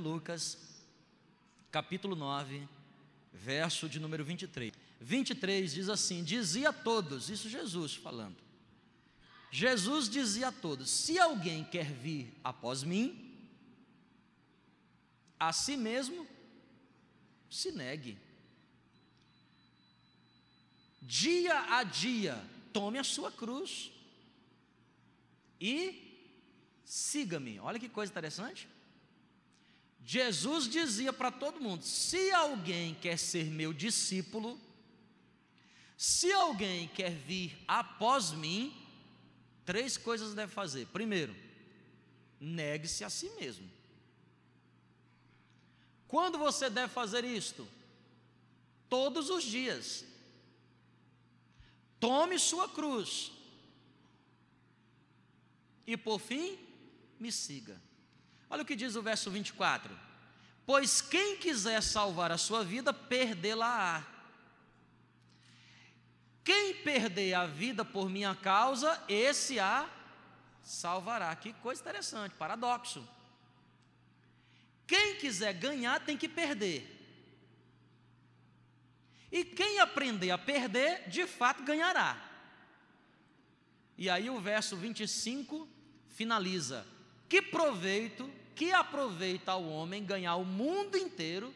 Lucas, capítulo 9, verso de número 23. 23 diz assim: Dizia a todos, isso Jesus falando. Jesus dizia a todos: Se alguém quer vir após mim, a si mesmo se negue. Dia a dia, tome a sua cruz e siga-me. Olha que coisa interessante. Jesus dizia para todo mundo: se alguém quer ser meu discípulo, se alguém quer vir após mim, três coisas deve fazer. Primeiro, negue-se a si mesmo. Quando você deve fazer isto? Todos os dias. Tome sua cruz. E por fim, me siga. Olha o que diz o verso 24: Pois quem quiser salvar a sua vida, perdê-la-á. Quem perder a vida por minha causa, esse a salvará. Que coisa interessante, paradoxo. Quem quiser ganhar tem que perder. E quem aprender a perder, de fato ganhará. E aí o verso 25 finaliza: Que proveito que aproveita ao homem ganhar o mundo inteiro,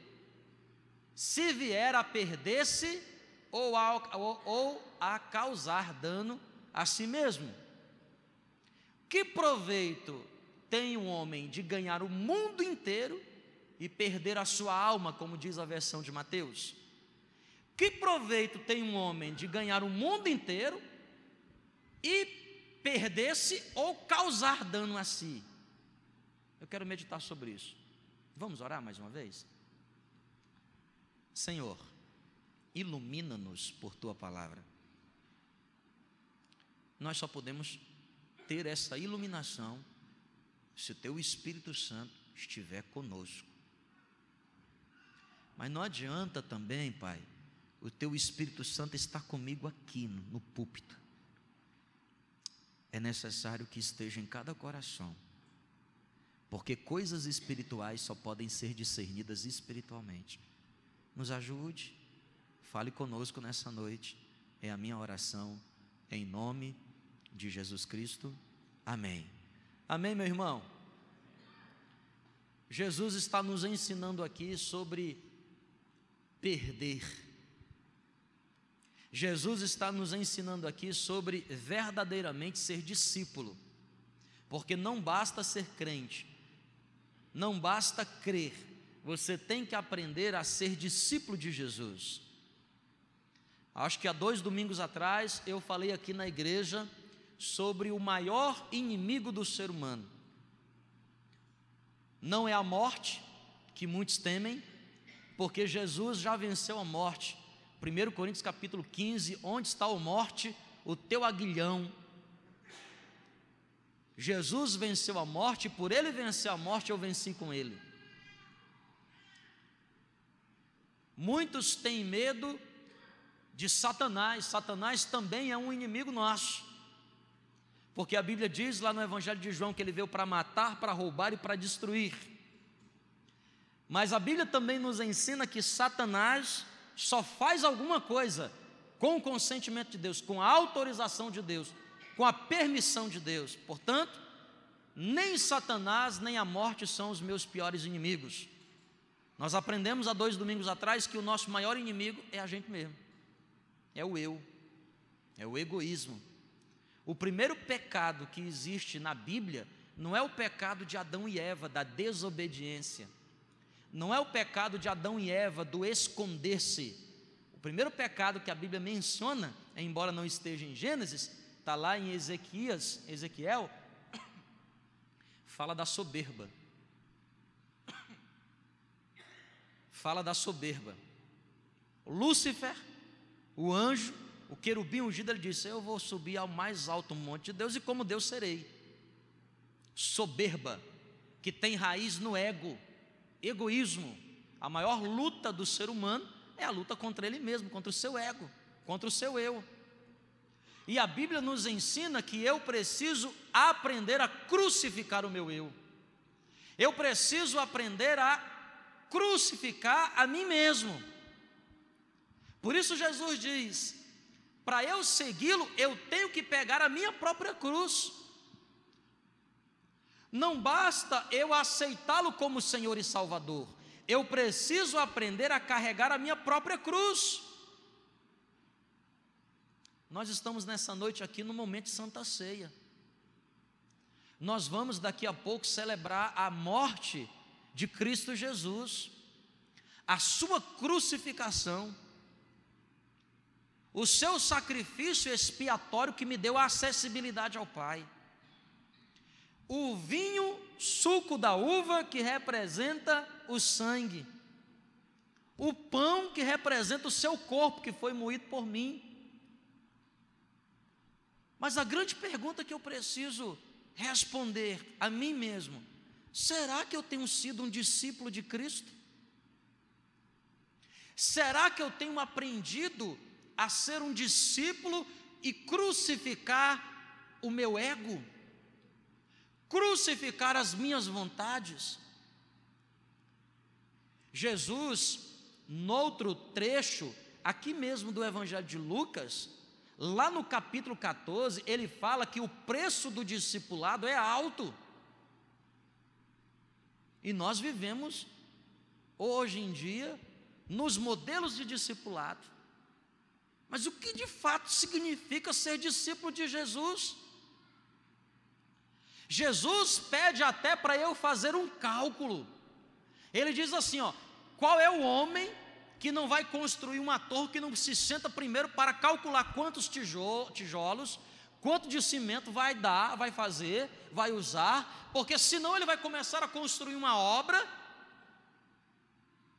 se vier a perder-se ou, ou, ou a causar dano a si mesmo? Que proveito tem um homem de ganhar o mundo inteiro e perder a sua alma, como diz a versão de Mateus? Que proveito tem um homem de ganhar o mundo inteiro e perder-se ou causar dano a si? Eu quero meditar sobre isso. Vamos orar mais uma vez? Senhor, ilumina-nos por tua palavra. Nós só podemos ter essa iluminação se o teu Espírito Santo estiver conosco. Mas não adianta também, Pai, o teu Espírito Santo estar comigo aqui no, no púlpito. É necessário que esteja em cada coração porque coisas espirituais só podem ser discernidas espiritualmente. Nos ajude, fale conosco nessa noite, é a minha oração, em nome de Jesus Cristo. Amém. Amém, meu irmão? Jesus está nos ensinando aqui sobre perder. Jesus está nos ensinando aqui sobre verdadeiramente ser discípulo, porque não basta ser crente, não basta crer, você tem que aprender a ser discípulo de Jesus. Acho que há dois domingos atrás eu falei aqui na igreja sobre o maior inimigo do ser humano. Não é a morte, que muitos temem, porque Jesus já venceu a morte. 1 Coríntios capítulo 15, onde está a morte? O teu aguilhão, Jesus venceu a morte, e por ele vencer a morte, eu venci com ele. Muitos têm medo de Satanás, Satanás também é um inimigo nosso, porque a Bíblia diz lá no Evangelho de João que ele veio para matar, para roubar e para destruir. Mas a Bíblia também nos ensina que Satanás só faz alguma coisa com o consentimento de Deus, com a autorização de Deus com a permissão de Deus. Portanto, nem Satanás nem a morte são os meus piores inimigos. Nós aprendemos há dois domingos atrás que o nosso maior inimigo é a gente mesmo, é o eu, é o egoísmo. O primeiro pecado que existe na Bíblia não é o pecado de Adão e Eva, da desobediência, não é o pecado de Adão e Eva do esconder-se. O primeiro pecado que a Bíblia menciona, embora não esteja em Gênesis, está lá em Ezequias, Ezequiel, fala da soberba. Fala da soberba. Lúcifer, o anjo, o querubim ungido, ele disse: Eu vou subir ao mais alto monte de Deus e como Deus serei. Soberba, que tem raiz no ego, egoísmo. A maior luta do ser humano é a luta contra ele mesmo, contra o seu ego, contra o seu eu. E a Bíblia nos ensina que eu preciso aprender a crucificar o meu eu. Eu preciso aprender a crucificar a mim mesmo. Por isso Jesus diz: para eu segui-lo, eu tenho que pegar a minha própria cruz. Não basta eu aceitá-lo como Senhor e Salvador, eu preciso aprender a carregar a minha própria cruz. Nós estamos nessa noite aqui no momento de Santa Ceia. Nós vamos daqui a pouco celebrar a morte de Cristo Jesus, a sua crucificação, o seu sacrifício expiatório que me deu a acessibilidade ao Pai, o vinho, suco da uva que representa o sangue, o pão que representa o seu corpo que foi moído por mim. Mas a grande pergunta que eu preciso responder a mim mesmo: será que eu tenho sido um discípulo de Cristo? Será que eu tenho aprendido a ser um discípulo e crucificar o meu ego? Crucificar as minhas vontades? Jesus, noutro trecho, aqui mesmo do Evangelho de Lucas, Lá no capítulo 14, ele fala que o preço do discipulado é alto. E nós vivemos, hoje em dia, nos modelos de discipulado. Mas o que de fato significa ser discípulo de Jesus? Jesus pede até para eu fazer um cálculo. Ele diz assim: ó, qual é o homem que não vai construir uma torre que não se senta primeiro para calcular quantos tijolos, quanto de cimento vai dar, vai fazer, vai usar, porque senão ele vai começar a construir uma obra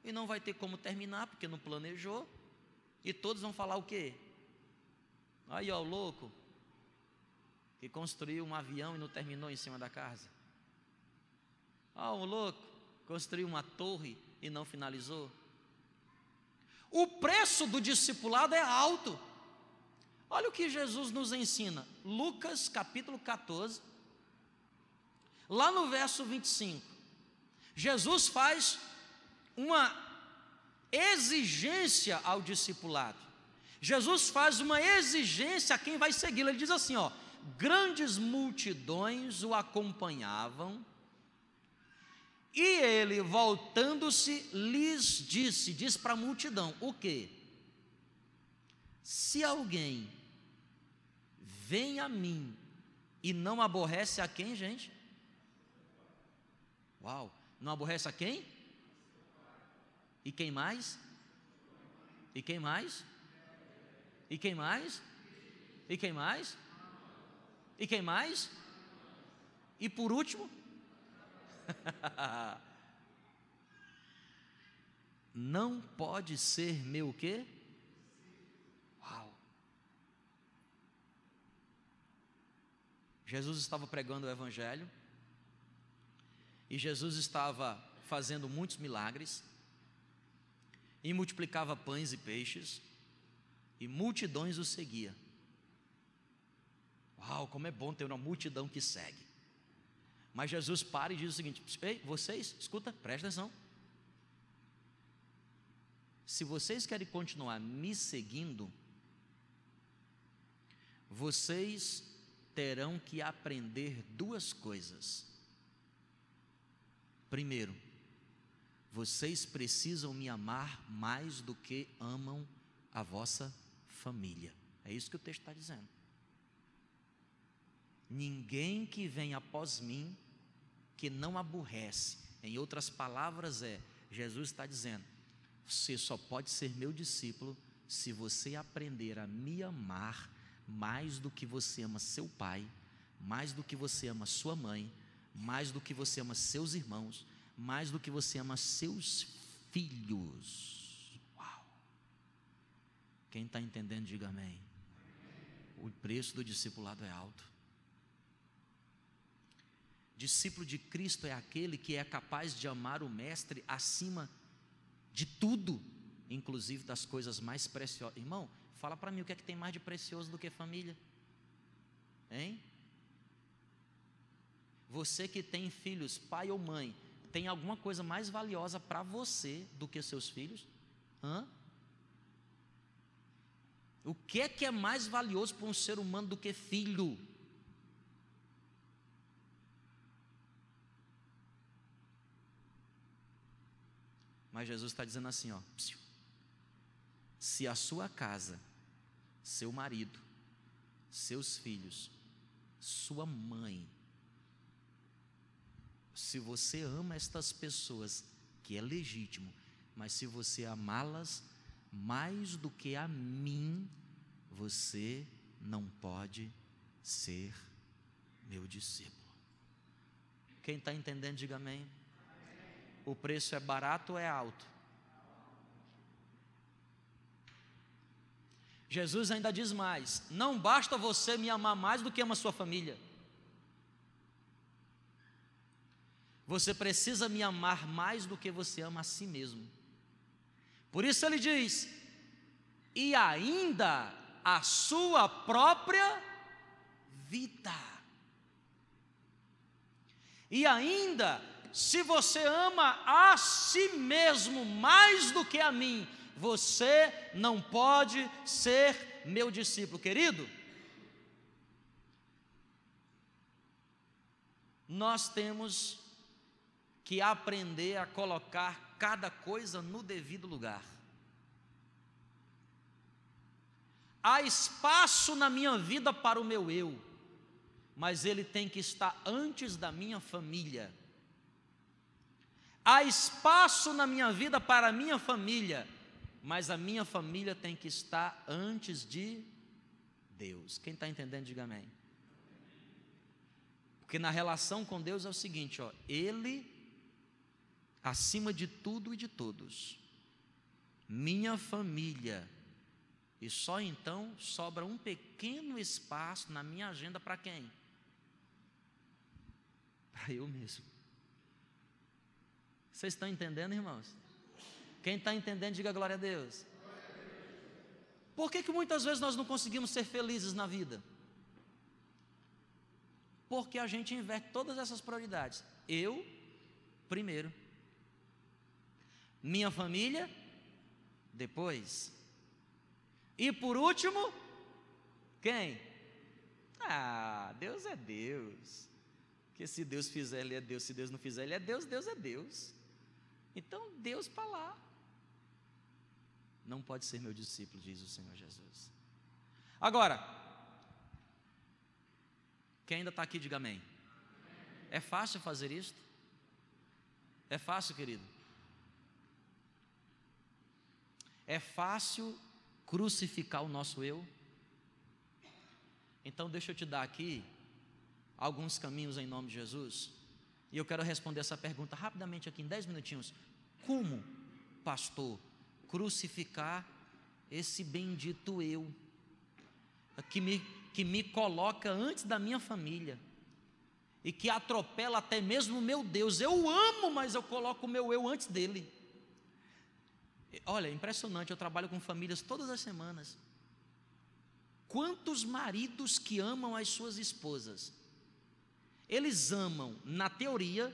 e não vai ter como terminar, porque não planejou, e todos vão falar o quê? Aí, ó, o louco, que construiu um avião e não terminou em cima da casa. Ó, o louco, construiu uma torre e não finalizou. O preço do discipulado é alto. Olha o que Jesus nos ensina, Lucas capítulo 14, lá no verso 25. Jesus faz uma exigência ao discipulado. Jesus faz uma exigência a quem vai segui-lo. Ele diz assim: ó, grandes multidões o acompanhavam e ele, voltando-se, lhes disse: diz para a multidão: o que? Se alguém vem a mim e não aborrece a quem, gente? Uau, não aborrece a quem? E quem mais? E quem mais? E quem mais? E quem mais? E quem mais? E por último? Não pode ser meu quê? Uau. Jesus estava pregando o evangelho e Jesus estava fazendo muitos milagres e multiplicava pães e peixes e multidões o seguia. Uau, como é bom ter uma multidão que segue. Mas Jesus para e diz o seguinte: Ei, vocês, escuta, presta atenção. Se vocês querem continuar me seguindo, vocês terão que aprender duas coisas. Primeiro, vocês precisam me amar mais do que amam a vossa família. É isso que o texto está dizendo. Ninguém que vem após mim que não aborrece. Em outras palavras, é: Jesus está dizendo, você só pode ser meu discípulo se você aprender a me amar mais do que você ama seu pai, mais do que você ama sua mãe, mais do que você ama seus irmãos, mais do que você ama seus filhos. Uau! Quem está entendendo, diga amém. O preço do discipulado é alto. Discípulo de Cristo é aquele que é capaz de amar o Mestre acima de tudo, inclusive das coisas mais preciosas. Irmão, fala para mim o que é que tem mais de precioso do que família? Hein? Você que tem filhos, pai ou mãe, tem alguma coisa mais valiosa para você do que seus filhos? Hã? O que é que é mais valioso para um ser humano do que filho? Mas Jesus está dizendo assim, ó, se a sua casa, seu marido, seus filhos, sua mãe, se você ama estas pessoas, que é legítimo, mas se você amá-las mais do que a mim, você não pode ser meu discípulo. Quem está entendendo, diga amém. O preço é barato ou é alto? Jesus ainda diz mais: não basta você me amar mais do que ama sua família. Você precisa me amar mais do que você ama a si mesmo. Por isso ele diz: e ainda a sua própria vida. E ainda se você ama a si mesmo mais do que a mim, você não pode ser meu discípulo, querido. Nós temos que aprender a colocar cada coisa no devido lugar. Há espaço na minha vida para o meu eu, mas ele tem que estar antes da minha família Há espaço na minha vida para a minha família, mas a minha família tem que estar antes de Deus. Quem está entendendo, diga amém. Porque na relação com Deus é o seguinte, ó, Ele acima de tudo e de todos, minha família, e só então sobra um pequeno espaço na minha agenda para quem? Para eu mesmo. Vocês estão entendendo, irmãos? Quem está entendendo, diga glória a Deus. Por que, que muitas vezes nós não conseguimos ser felizes na vida? Porque a gente inverte todas essas prioridades. Eu, primeiro. Minha família, depois. E por último, quem? Ah, Deus é Deus. Porque se Deus fizer, Ele é Deus. Se Deus não fizer, Ele é Deus. Deus é Deus. Então, Deus para lá. Não pode ser meu discípulo, diz o Senhor Jesus. Agora, quem ainda está aqui, diga amém. É fácil fazer isto? É fácil, querido? É fácil crucificar o nosso eu? Então, deixa eu te dar aqui alguns caminhos em nome de Jesus. E eu quero responder essa pergunta rapidamente aqui em dez minutinhos. Como, pastor, crucificar esse bendito eu, que me, que me coloca antes da minha família, e que atropela até mesmo o meu Deus. Eu amo, mas eu coloco o meu eu antes dele. Olha, impressionante, eu trabalho com famílias todas as semanas. Quantos maridos que amam as suas esposas, eles amam na teoria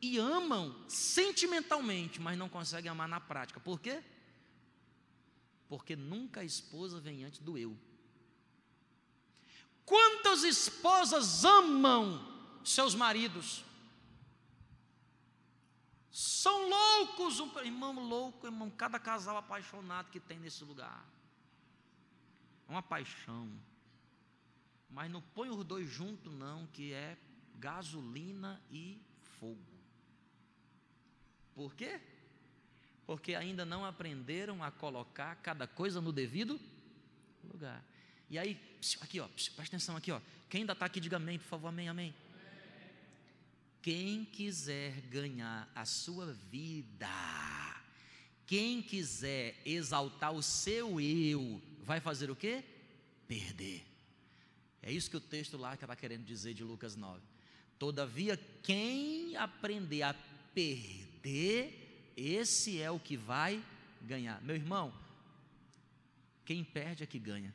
e amam sentimentalmente, mas não conseguem amar na prática. Por quê? Porque nunca a esposa vem antes do eu. Quantas esposas amam seus maridos? São loucos, um irmão louco, irmão, cada casal apaixonado que tem nesse lugar. É uma paixão. Mas não põe os dois juntos, não, que é gasolina e fogo. Por quê? Porque ainda não aprenderam a colocar cada coisa no devido lugar. E aí, aqui ó, presta atenção aqui ó. Quem ainda está aqui, diga amém, por favor, amém, amém. Quem quiser ganhar a sua vida, quem quiser exaltar o seu eu, vai fazer o quê? Perder. É isso que o texto lá está querendo dizer de Lucas 9. Todavia, quem aprender a perder, esse é o que vai ganhar. Meu irmão, quem perde é que ganha.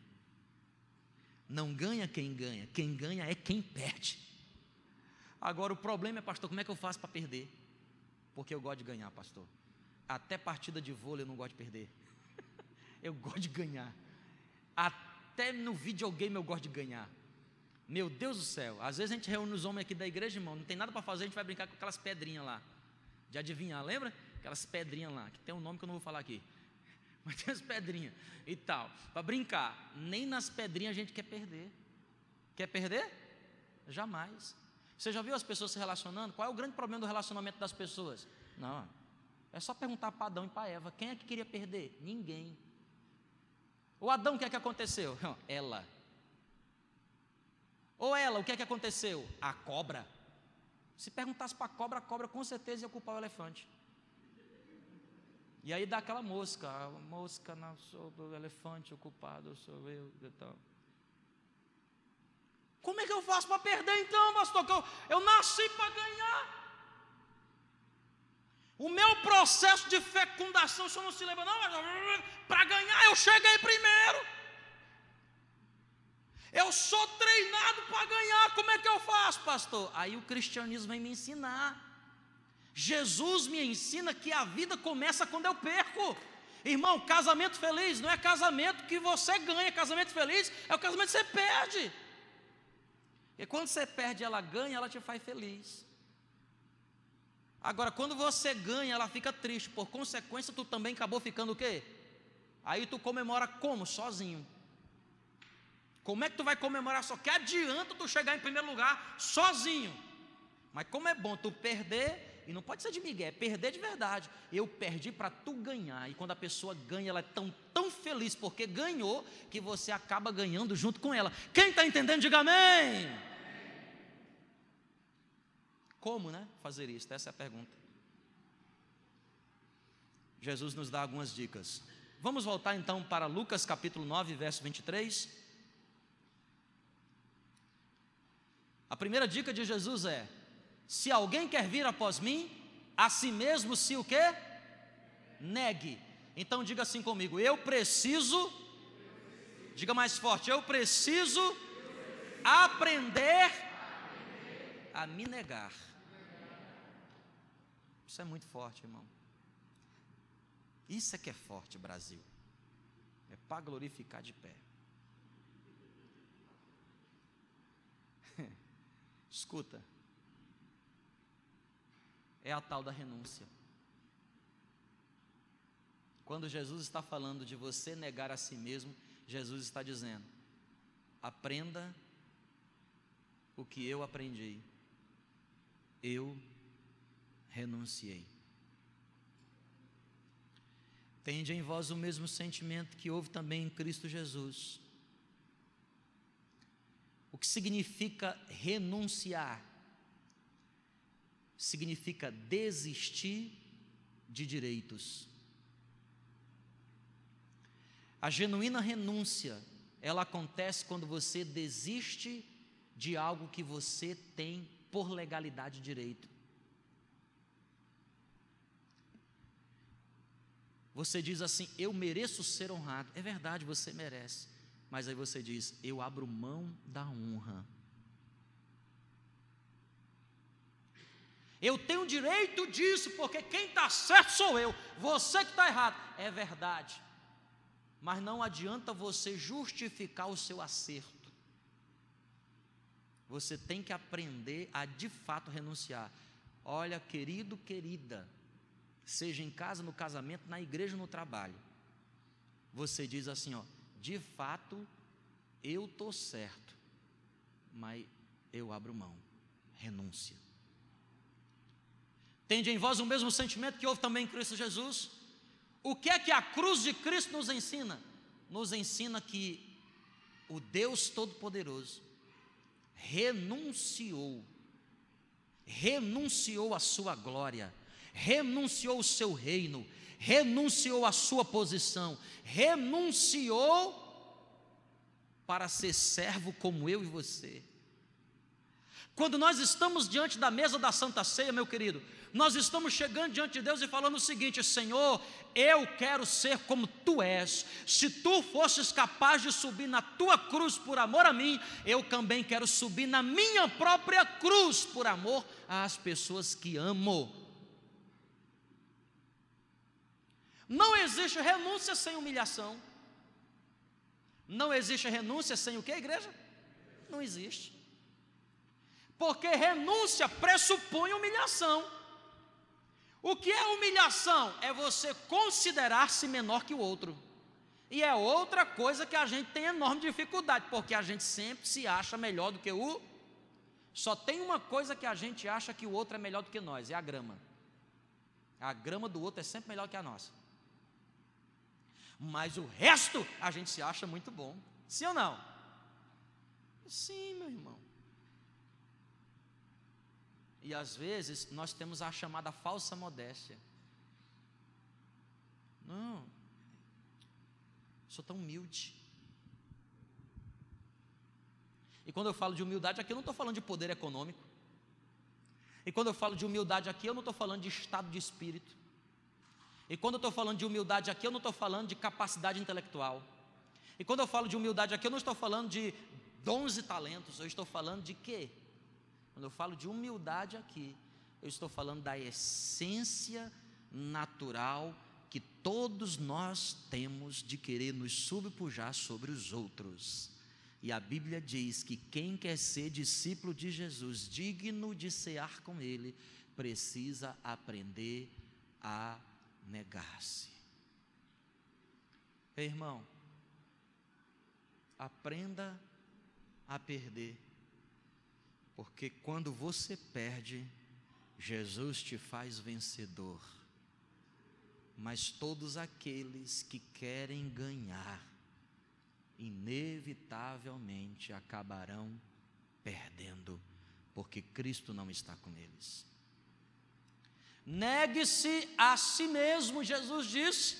Não ganha quem ganha, quem ganha é quem perde. Agora o problema é, pastor, como é que eu faço para perder? Porque eu gosto de ganhar, pastor. Até partida de vôlei eu não gosto de perder. eu gosto de ganhar. Até no videogame eu gosto de ganhar. Meu Deus do céu, às vezes a gente reúne os homens aqui da igreja, irmão, não tem nada para fazer, a gente vai brincar com aquelas pedrinhas lá, de adivinhar, lembra? Aquelas pedrinhas lá, que tem um nome que eu não vou falar aqui, mas tem as pedrinhas e tal, para brincar. Nem nas pedrinhas a gente quer perder. Quer perder? Jamais. Você já viu as pessoas se relacionando? Qual é o grande problema do relacionamento das pessoas? Não, é só perguntar para Adão e para Eva: quem é que queria perder? Ninguém. O Adão, o que é que aconteceu? Ela. Ou ela, o que é que aconteceu? A cobra. Se perguntasse para a cobra, a cobra com certeza ia ocupar o elefante. E aí dá aquela mosca, a mosca na, sobre o elefante ocupado sou eu. Então. Como é que eu faço para perder então, pastor? Eu, eu nasci para ganhar. O meu processo de fecundação, o senhor não se lembra, não? Para ganhar eu cheguei primeiro. Eu sou treinado para ganhar, como é que eu faço, pastor? Aí o cristianismo vem me ensinar. Jesus me ensina que a vida começa quando eu perco. Irmão, casamento feliz não é casamento que você ganha, casamento feliz é o casamento que você perde. E quando você perde, ela ganha, ela te faz feliz. Agora, quando você ganha, ela fica triste. Por consequência, tu também acabou ficando o quê? Aí tu comemora como? Sozinho. Como é que tu vai comemorar só? Que adianta tu chegar em primeiro lugar sozinho. Mas como é bom tu perder, e não pode ser de migué, é perder de verdade. Eu perdi para tu ganhar. E quando a pessoa ganha, ela é tão, tão feliz porque ganhou, que você acaba ganhando junto com ela. Quem está entendendo, diga amém. Como, né? Fazer isso? Essa é a pergunta. Jesus nos dá algumas dicas. Vamos voltar então para Lucas capítulo 9, verso 23. A primeira dica de Jesus é: se alguém quer vir após mim, a si mesmo se o quê? Negue. Então diga assim comigo: eu preciso, diga mais forte, eu preciso aprender a me negar. Isso é muito forte, irmão. Isso é que é forte, Brasil. É para glorificar de pé. Escuta. É a tal da renúncia. Quando Jesus está falando de você negar a si mesmo, Jesus está dizendo: aprenda o que eu aprendi. Eu renunciei. Tende em vós o mesmo sentimento que houve também em Cristo Jesus o que significa renunciar? Significa desistir de direitos. A genuína renúncia, ela acontece quando você desiste de algo que você tem por legalidade direito. Você diz assim: Eu mereço ser honrado. É verdade, você merece. Mas aí você diz: Eu abro mão da honra. Eu tenho direito disso, porque quem está certo sou eu, você que está errado. É verdade. Mas não adianta você justificar o seu acerto. Você tem que aprender a de fato renunciar. Olha, querido, querida, seja em casa, no casamento, na igreja, no trabalho. Você diz assim, ó, de fato, eu estou certo, mas eu abro mão, renúncia. Tende em vós o mesmo sentimento que houve também em Cristo Jesus? O que é que a cruz de Cristo nos ensina? Nos ensina que o Deus Todo-Poderoso renunciou, renunciou a sua glória, renunciou o seu reino, renunciou a sua posição, renunciou para ser servo como eu e você. Quando nós estamos diante da mesa da Santa Ceia, meu querido, nós estamos chegando diante de Deus e falando o seguinte: Senhor, eu quero ser como tu és. Se tu fosses capaz de subir na tua cruz por amor a mim, eu também quero subir na minha própria cruz por amor às pessoas que amo. Não existe renúncia sem humilhação. Não existe renúncia sem o que, igreja? Não existe. Porque renúncia pressupõe humilhação. O que é humilhação? É você considerar-se menor que o outro. E é outra coisa que a gente tem enorme dificuldade, porque a gente sempre se acha melhor do que o. Só tem uma coisa que a gente acha que o outro é melhor do que nós: é a grama. A grama do outro é sempre melhor que a nossa. Mas o resto a gente se acha muito bom. Sim ou não? Sim, meu irmão. E às vezes nós temos a chamada falsa modéstia. Não, sou tão humilde. E quando eu falo de humildade aqui, eu não estou falando de poder econômico. E quando eu falo de humildade aqui, eu não estou falando de estado de espírito. E quando eu estou falando de humildade aqui, eu não estou falando de capacidade intelectual. E quando eu falo de humildade aqui, eu não estou falando de dons e talentos, eu estou falando de quê? Quando eu falo de humildade aqui, eu estou falando da essência natural que todos nós temos de querer nos subpujar sobre os outros. E a Bíblia diz que quem quer ser discípulo de Jesus, digno de cear com Ele, precisa aprender a negar-se. Irmão, aprenda a perder, porque quando você perde, Jesus te faz vencedor. Mas todos aqueles que querem ganhar, inevitavelmente acabarão perdendo, porque Cristo não está com eles. Negue-se a si mesmo, Jesus disse.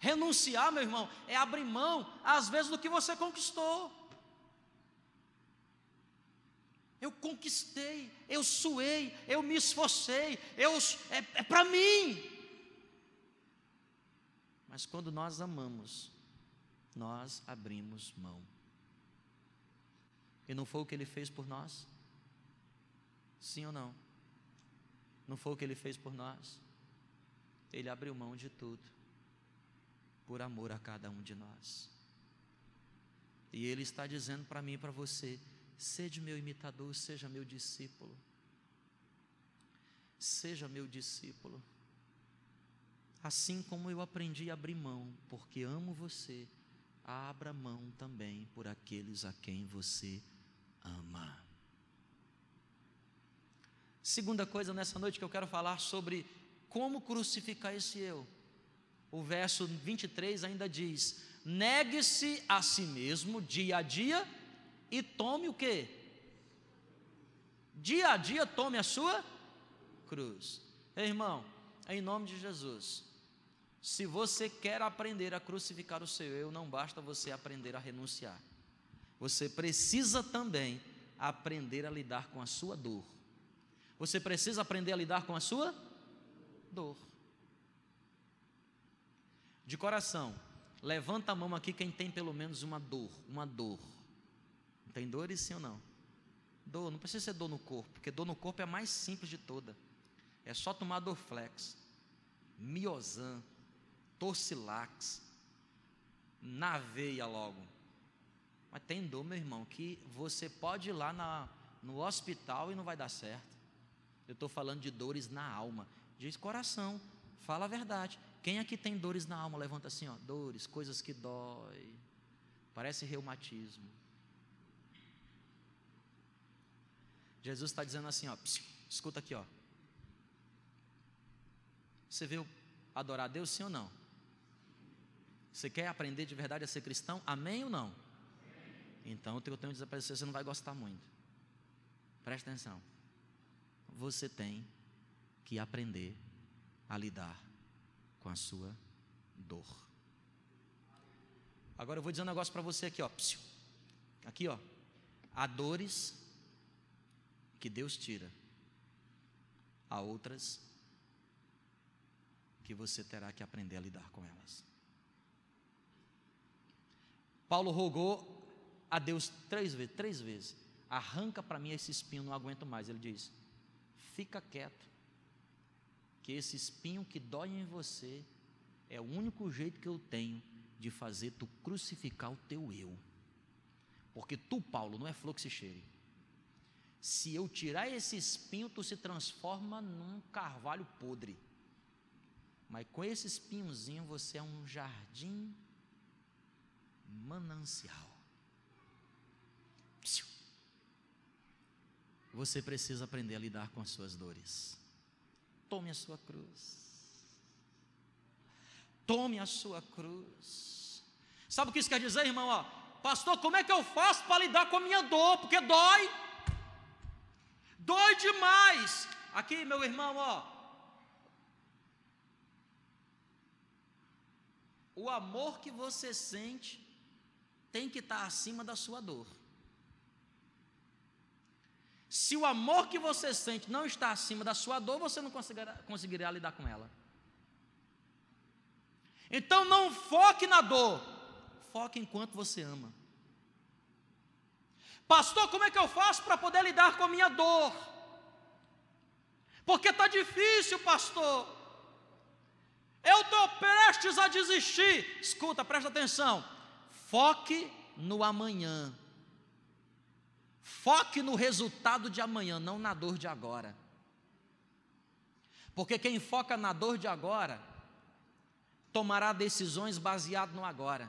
Renunciar, meu irmão, é abrir mão, às vezes, do que você conquistou. Eu conquistei, eu suei, eu me esforcei, eu, é, é para mim. Mas quando nós amamos, nós abrimos mão. E não foi o que ele fez por nós? Sim ou não? Não foi o que ele fez por nós? Ele abriu mão de tudo, por amor a cada um de nós. E ele está dizendo para mim e para você: seja meu imitador, seja meu discípulo. Seja meu discípulo. Assim como eu aprendi a abrir mão, porque amo você, abra mão também por aqueles a quem você ama. Segunda coisa nessa noite que eu quero falar sobre como crucificar esse eu. O verso 23 ainda diz: negue-se a si mesmo dia a dia e tome o que? Dia a dia tome a sua cruz. Ei, irmão, em nome de Jesus, se você quer aprender a crucificar o seu eu, não basta você aprender a renunciar. Você precisa também aprender a lidar com a sua dor. Você precisa aprender a lidar com a sua dor. De coração, levanta a mão aqui quem tem pelo menos uma dor, uma dor. Tem dores sim ou não? Dor, não precisa ser dor no corpo, porque dor no corpo é a mais simples de toda. É só tomar Dorflex, Miozan, Torcilax, na veia logo. Mas tem dor, meu irmão, que você pode ir lá na, no hospital e não vai dar certo. Eu estou falando de dores na alma. Diz coração, fala a verdade. Quem aqui tem dores na alma? Levanta assim, ó, dores, coisas que dói. Parece reumatismo. Jesus está dizendo assim, ó, escuta aqui, ó. Você veio adorar a Deus, sim ou não? Você quer aprender de verdade a ser cristão? Amém ou não? Então, o que eu tenho a dizer para você, você não vai gostar muito. Presta atenção você tem que aprender a lidar com a sua dor. Agora eu vou dizer um negócio para você aqui, ó. Aqui, ó. Há dores que Deus tira. Há outras que você terá que aprender a lidar com elas. Paulo rogou a Deus três vezes, três vezes. Arranca para mim esse espinho, não aguento mais. Ele diz: fica quieto. que esse espinho que dói em você é o único jeito que eu tenho de fazer tu crucificar o teu eu. Porque tu, Paulo, não é flor que se cheire. Se eu tirar esse espinho, tu se transforma num carvalho podre. Mas com esse espinhozinho você é um jardim manancial. Você precisa aprender a lidar com as suas dores. Tome a sua cruz. Tome a sua cruz. Sabe o que isso quer dizer, irmão? Ó, pastor, como é que eu faço para lidar com a minha dor? Porque dói. Dói demais. Aqui, meu irmão, ó. O amor que você sente tem que estar acima da sua dor. Se o amor que você sente não está acima da sua dor, você não conseguirá, conseguirá lidar com ela. Então não foque na dor, foque enquanto você ama. Pastor, como é que eu faço para poder lidar com a minha dor? Porque está difícil, pastor. Eu estou prestes a desistir. Escuta, presta atenção. Foque no amanhã. Foque no resultado de amanhã, não na dor de agora. Porque quem foca na dor de agora, tomará decisões baseadas no agora.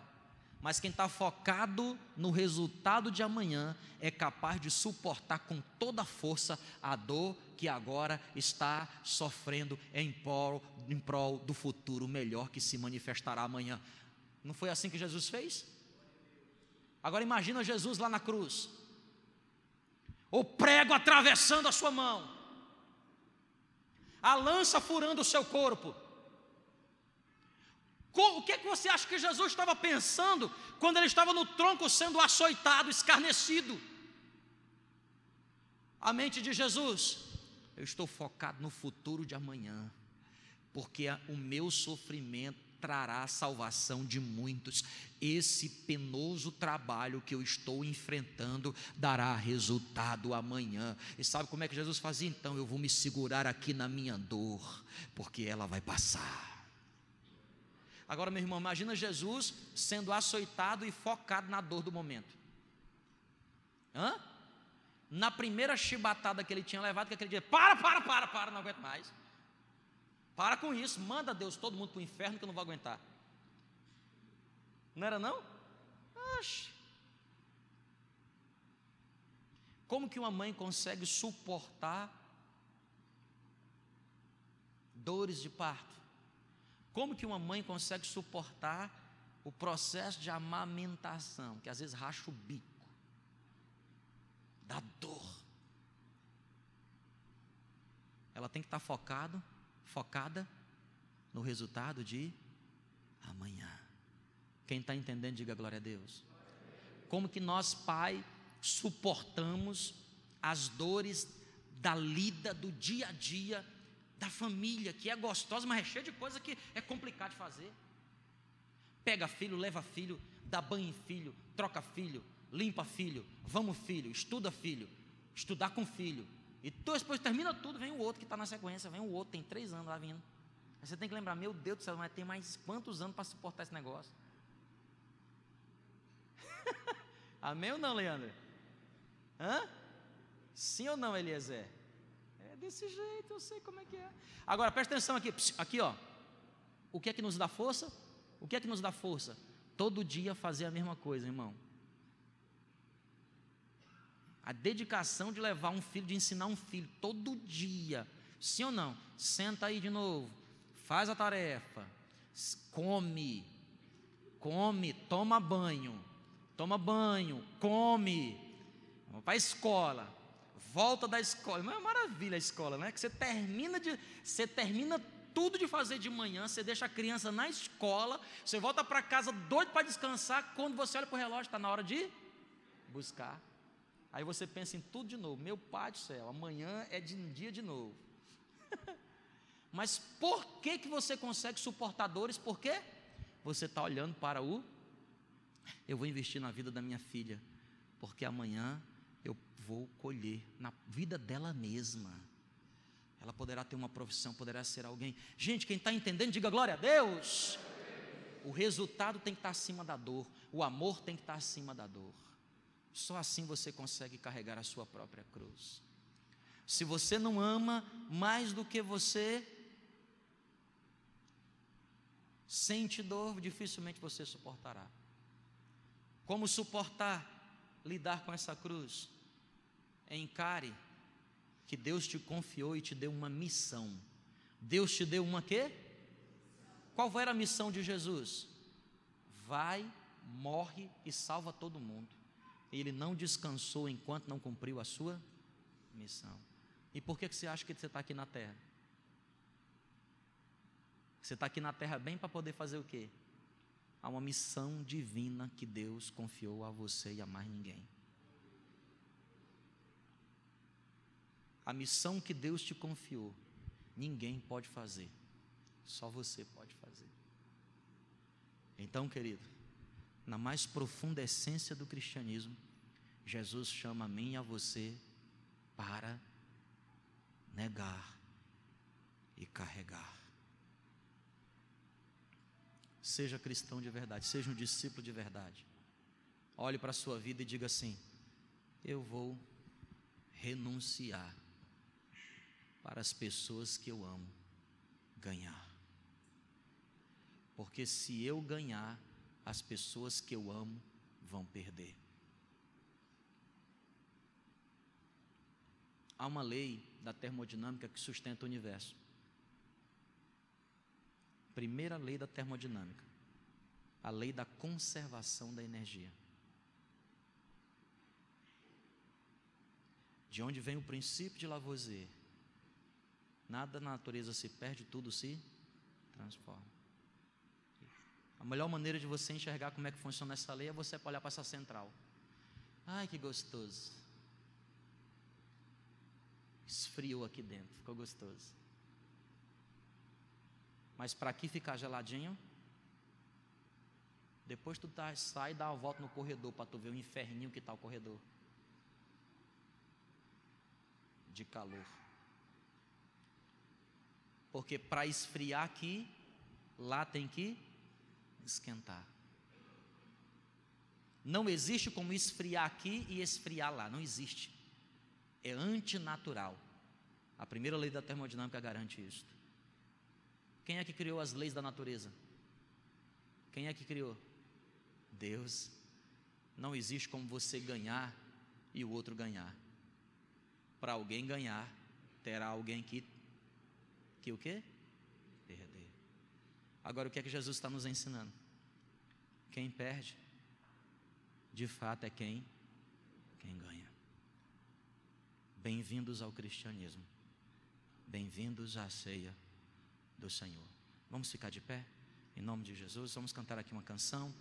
Mas quem está focado no resultado de amanhã é capaz de suportar com toda a força a dor que agora está sofrendo em prol, em prol do futuro melhor que se manifestará amanhã. Não foi assim que Jesus fez? Agora imagina Jesus lá na cruz, o prego atravessando a sua mão, a lança furando o seu corpo. O que, é que você acha que Jesus estava pensando quando ele estava no tronco sendo açoitado, escarnecido? A mente de Jesus, eu estou focado no futuro de amanhã, porque o meu sofrimento trará a salvação de muitos. Esse penoso trabalho que eu estou enfrentando dará resultado amanhã. E sabe como é que Jesus fazia? Então eu vou me segurar aqui na minha dor, porque ela vai passar. Agora, meu irmão, imagina Jesus sendo açoitado e focado na dor do momento. Hã? Na primeira chibatada que ele tinha levado, que aquele dia, para, para, para, para, não aguento mais. Para com isso, manda Deus todo mundo para o inferno que eu não vou aguentar. Não era não? Oxe. Como que uma mãe consegue suportar dores de parto? Como que uma mãe consegue suportar o processo de amamentação, que às vezes racha o bico, da dor? Ela tem que estar focado focada no resultado de amanhã. Quem está entendendo, diga glória a Deus. Como que nós, pai, suportamos as dores da lida, do dia a dia, da família, que é gostosa, mas é cheia de coisa que é complicado de fazer. Pega filho, leva filho, dá banho em filho, troca filho, limpa filho, vamos filho, estuda filho, estudar com filho, e depois termina tudo, vem o outro que está na sequência, vem o outro, tem três anos lá vindo. Aí você tem que lembrar, meu Deus do céu, mas tem mais quantos anos para suportar esse negócio? Amém ou não, Leandro? Hã? Sim ou não, Eliezer? É desse jeito, eu sei como é que é. Agora, presta atenção aqui, aqui ó. O que é que nos dá força? O que é que nos dá força? Todo dia fazer a mesma coisa, irmão. A dedicação de levar um filho, de ensinar um filho todo dia. Sim ou não? Senta aí de novo. Faz a tarefa. Come. Come. Toma banho. Toma banho. Come. Vamos para a escola. Volta da escola. Mas é maravilha a escola, né? Que você termina de. Você termina tudo de fazer de manhã, você deixa a criança na escola, você volta para casa doido para descansar, quando você olha para o relógio, está na hora de buscar. Aí você pensa em tudo de novo. Meu pai do céu, amanhã é de dia de novo. Mas por que, que você consegue suportar dores? Por quê? Você está olhando para o. Eu vou investir na vida da minha filha, porque amanhã eu vou colher na vida dela mesma. ela poderá ter uma profissão, poderá ser alguém. Gente, quem está entendendo, diga glória a Deus. O resultado tem que estar acima da dor, o amor tem que estar acima da dor. Só assim você consegue carregar a sua própria cruz. Se você não ama mais do que você sente dor, dificilmente você suportará. Como suportar lidar com essa cruz? Encare que Deus te confiou e te deu uma missão. Deus te deu uma quê? Qual era a missão de Jesus? Vai, morre e salva todo mundo. Ele não descansou enquanto não cumpriu a sua missão. E por que você acha que você está aqui na terra? Você está aqui na terra bem para poder fazer o quê? Há uma missão divina que Deus confiou a você e a mais ninguém. A missão que Deus te confiou, ninguém pode fazer, só você pode fazer. Então, querido, na mais profunda essência do cristianismo, Jesus chama a mim e a você para negar e carregar. Seja cristão de verdade, seja um discípulo de verdade. Olhe para a sua vida e diga assim: Eu vou renunciar para as pessoas que eu amo ganhar. Porque se eu ganhar, as pessoas que eu amo vão perder. Há uma lei da termodinâmica que sustenta o universo. Primeira lei da termodinâmica, a lei da conservação da energia. De onde vem o princípio de Lavoisier? Nada na natureza se perde, tudo se transforma. A melhor maneira de você enxergar como é que funciona essa lei é você olhar para essa central. Ai, que gostoso. Esfriou aqui dentro, ficou gostoso. Mas para aqui ficar geladinho, depois tu tá, sai e dá uma volta no corredor para tu ver o inferninho que está o corredor. De calor. Porque para esfriar aqui, lá tem que esquentar. Não existe como esfriar aqui e esfriar lá, não existe. É antinatural. A primeira lei da termodinâmica garante isso. Quem é que criou as leis da natureza? Quem é que criou? Deus. Não existe como você ganhar e o outro ganhar. Para alguém ganhar, terá alguém que que o quê? Agora o que é que Jesus está nos ensinando? Quem perde, de fato é quem quem ganha. Bem-vindos ao cristianismo. Bem-vindos à ceia do Senhor. Vamos ficar de pé? Em nome de Jesus, vamos cantar aqui uma canção.